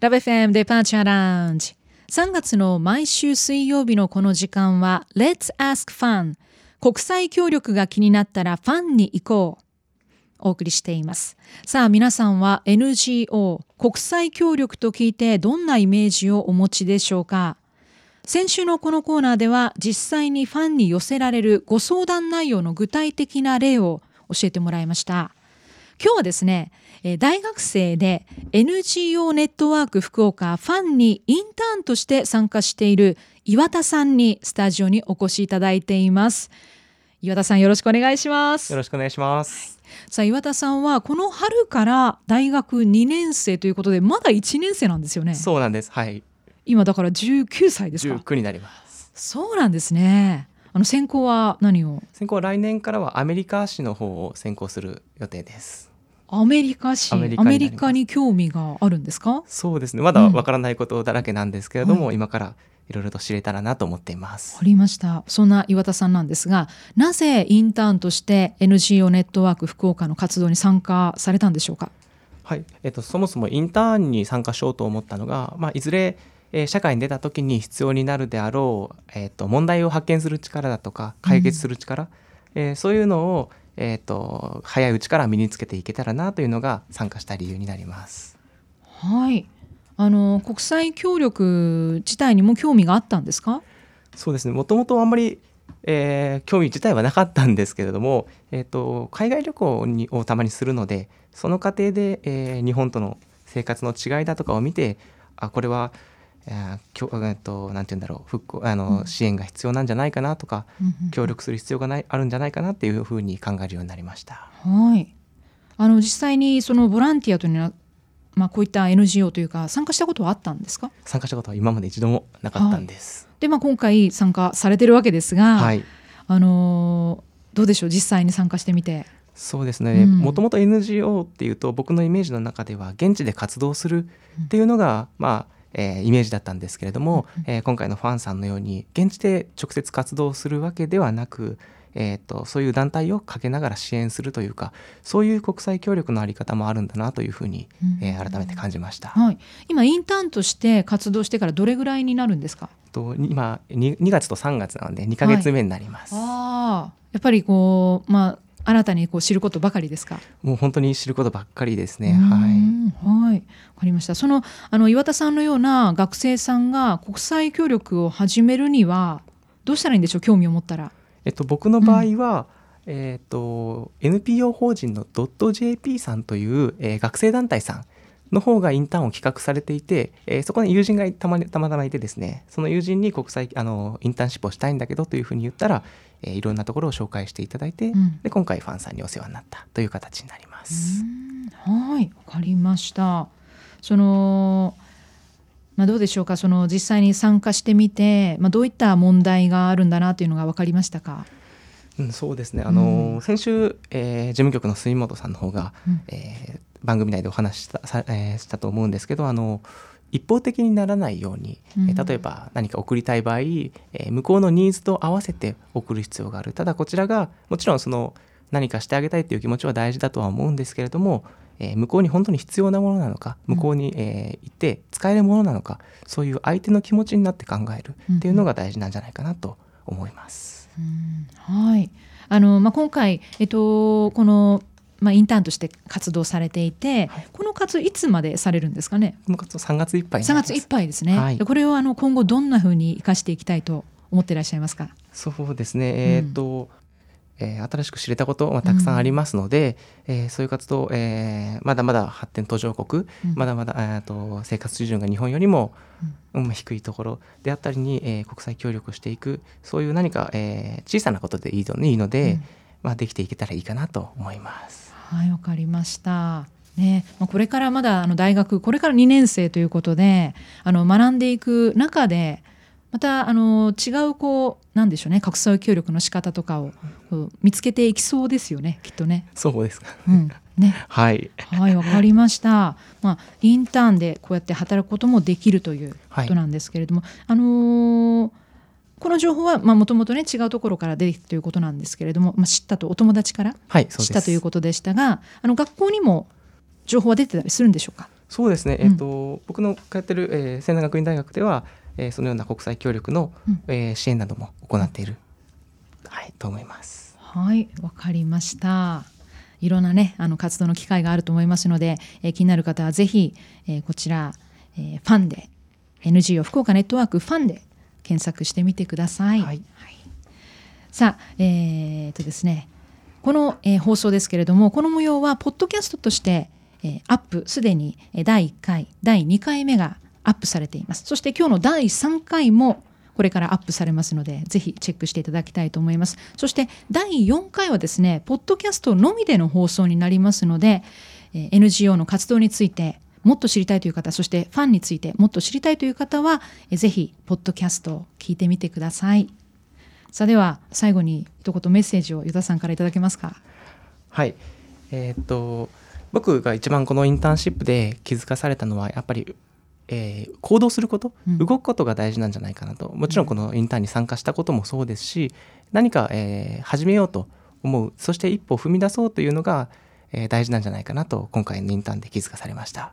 ラブ FM デパーチャーラウンジ。3月の毎週水曜日のこの時間は Let's Ask Fun 国際協力が気になったらファンに行こう。お送りしています。さあ皆さんは NGO 国際協力と聞いてどんなイメージをお持ちでしょうか？先週のこのコーナーでは実際にファンに寄せられるご相談内容の具体的な例を教えてもらいました。今日はですね大学生で NGO ネットワーク福岡ファンにインターンとして参加している岩田さんにスタジオにお越しいただいています。岩田さんよろしくお願いします。よろしくお願いします、はい、さあ岩田さんはこの春から大学2年生ということでまだ1年生なんですよね。そうなんです。はい。今だから19歳ですか。19になります。そうなんですね。あの専攻は何を？専攻は来年からはアメリカ史の方を専攻する予定ですアメリカ史アメリカに興味があるんですか？そうですね。まだわからないことだらけなんですけれども、うんはい、今からいろいろと知れたらなと思っています。わかりました。そんな岩田さんなんですがなぜインターンとして NGO ネットワーク福岡の活動に参加されたんでしょうか？はい、えっと、そもそもインターンに参加しようと思ったのが、まあ、いずれえー、社会に出た時に必要になるであろう、えーと、問題を発見する力だとか解決する力、うん、えー、そういうのを、えーと、早いうちから身につけていけたらなというのが参加した理由になります。はい。あの国際協力自体にも興味があったんですか？そうですね。もともとあんまり、えー、興味自体はなかったんですけれども、えーと、海外旅行にをたまにするのでその過程で、えー、日本との生活の違いだとかを見てあこれはえー、となんて言うんだろう。復興あの、うん、支援が必要なんじゃないかなとか、うん、協力する必要がないあるんじゃないかなっていうふうに考えるようになりました。はい。あの実際にそのボランティアというのは、まあ、こういった NGO というか参加したことはあったんですか？参加したことは今まで一度もなかったんです。はい、で、まあ、今回参加されてるわけですが、はい、あのどうでしょう？実際に参加してみて。そうですね。もともと NGO っていうと僕のイメージの中では現地で活動するっていうのが、うん、まあえー、イメージだったんですけれども、えー、今回のファンさんのように現地で直接活動するわけではなく、えーと、そういう団体をかけながら支援するというかそういう国際協力のあり方もあるんだなというふうに、えー、改めて感じました、はい、今インターンとして活動してからどれぐらいになるんですか？と今 2, 2月と3月なので2か月目になります。はい、あやっぱりこう、まあ新たにこう知ることばかりですか？もう本当に知ることばっかりですね。はい。はい。わかりました。そのあの岩田さんのような学生さんが国際協力を始めるにはどうしたらいいんでしょう？興味を持ったら。えっと僕の場合は、うん、えっと NPO 法人の .jp さんという、えー、学生団体さん。の方がインターンを企画されていて、えー、そこに友人がたまたまたまいてですねその友人に国際あのインターンシップをしたいんだけどというふうに言ったら、えー、いろんなところを紹介していただいて、うん、で今回ファンさんにお世話になったという形になります。はい。わかりました。そのまあ、どうでしょうか。その実際に参加してみて、まあ、どういった問題があるんだなというのが分かりましたか？うん、そうですね。あの、うん、先週、えー、事務局の杉本さんの方が、うん、えー、番組内でお話したさ、えー、したと思うんですけどあの一方的にならないように、うん、例えば何か送りたい場合、えー、向こうのニーズと合わせて送る必要がある。ただこちらがもちろんその何かしてあげたいという気持ちは大事だとは思うんですけれども、えー、向こうに本当に必要なものなのか向こうに、えー、行って使えるものなのかそういう相手の気持ちになって考えるっていうのが大事なんじゃないかなと思います。うん、はい。あのまあ、今回、えっと、このまあ、インターンとして活動されていて、はい、この活動いつまでされるんですかね？この活動3月いっぱい3月いっぱいですね、はい、これをあの今後どんなふうに生かしていきたいと思っていらっしゃいますか？そうですね。えー、っと、うん、えー、新しく知れたことはたくさんありますので、うん、えー、そういう活動、えー、まだまだ発展途上国、うん、まだまだ、えー、と生活水準が日本よりも、うん、低いところであったりに、えー、国際協力していくそういう何か、えー、小さなことでいいのいいので、まあ、できていけたらいいかなと思います。はいわかりました。ね、これからまだあの大学これから2年生ということであの学んでいく中でまたあの違うこうなんでしょうね国際協力の仕方とかを見つけていきそうですよねきっとね。そうですか、うんね、はい。はいわかりました。まあインターンでこうやって働くこともできるということなんですけれども、はい、あのーこの情報はもともとね違うところから出てきたということなんですけれども、まあ、知ったとお友達から知ったということでしたが、はい、あの学校にも情報は出てたりするんでしょうか？そうですね、えーと僕の通ってる、えー、仙台学院大学では、えー、そのような国際協力の、うん、えー、支援なども行っている、はい、と思います。はいわかりました。いろんなねあの活動の機会があると思いますので、えー、気になる方はぜひ、えー、こちら、えー、ファンで NGO 福岡ネットワークファンで検索してみてください。はい、はい、さあ、えー、とですねこの、えー、放送ですけれどもこの模様はポッドキャストとして、えー、アップすでに第1回第2回目がアップされています。そして今日の第3回もこれからアップされますのでぜひチェックしていただきたいと思います。そして第4回はですねポッドキャストのみでの放送になりますので、えー、NGO の活動についてもっと知りたいという方そしてファンについてもっと知りたいという方はぜひポッドキャストを聞いてみてください。さあでは最後に一言メッセージをユダさんからいただけますか？はい。えー、っと僕が一番このインターンシップで気づかされたのはやっぱりえー、行動すること、動くことが大事なんじゃないかなと。もちろんこのインターンに参加したこともそうですし何か、えー、始めようと思うそして一歩踏み出そうというのが、えー、大事なんじゃないかなと今回のインターンで気づかされました。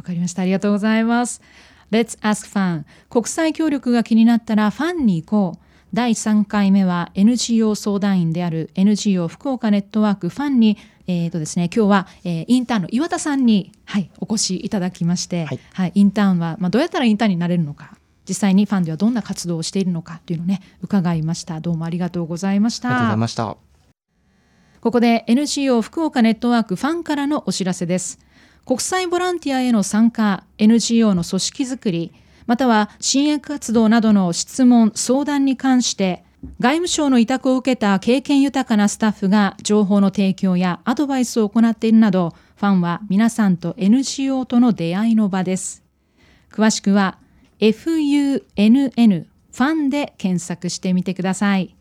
わかりました。ありがとうございます。Let's Ask Fan 国際協力が気になったらファンに行こう。第3回目は NGO 相談員である NGO 福岡ネットワーク。ファンに、えーとですね、今日は、えー、インターンの岩田さんに、はい、お越しいただきまして、はい、はい、インターンは、まあ、どうやったらインターンになれるのか。実際にファンではどんな活動をしているのかというのをね伺いました。どうもありがとうございました。ありがとうございました。ここで NGO 福岡ネットワークファンからのお知らせです国際ボランティアへの参加 NGO の組織づくりまたは支援活動などの質問相談に関して外務省の委託を受けた経験豊かなスタッフが情報の提供やアドバイスを行っているなどファンは皆さんと NGO との出会いの場です。詳しくは FUNN ファンで検索してみてください。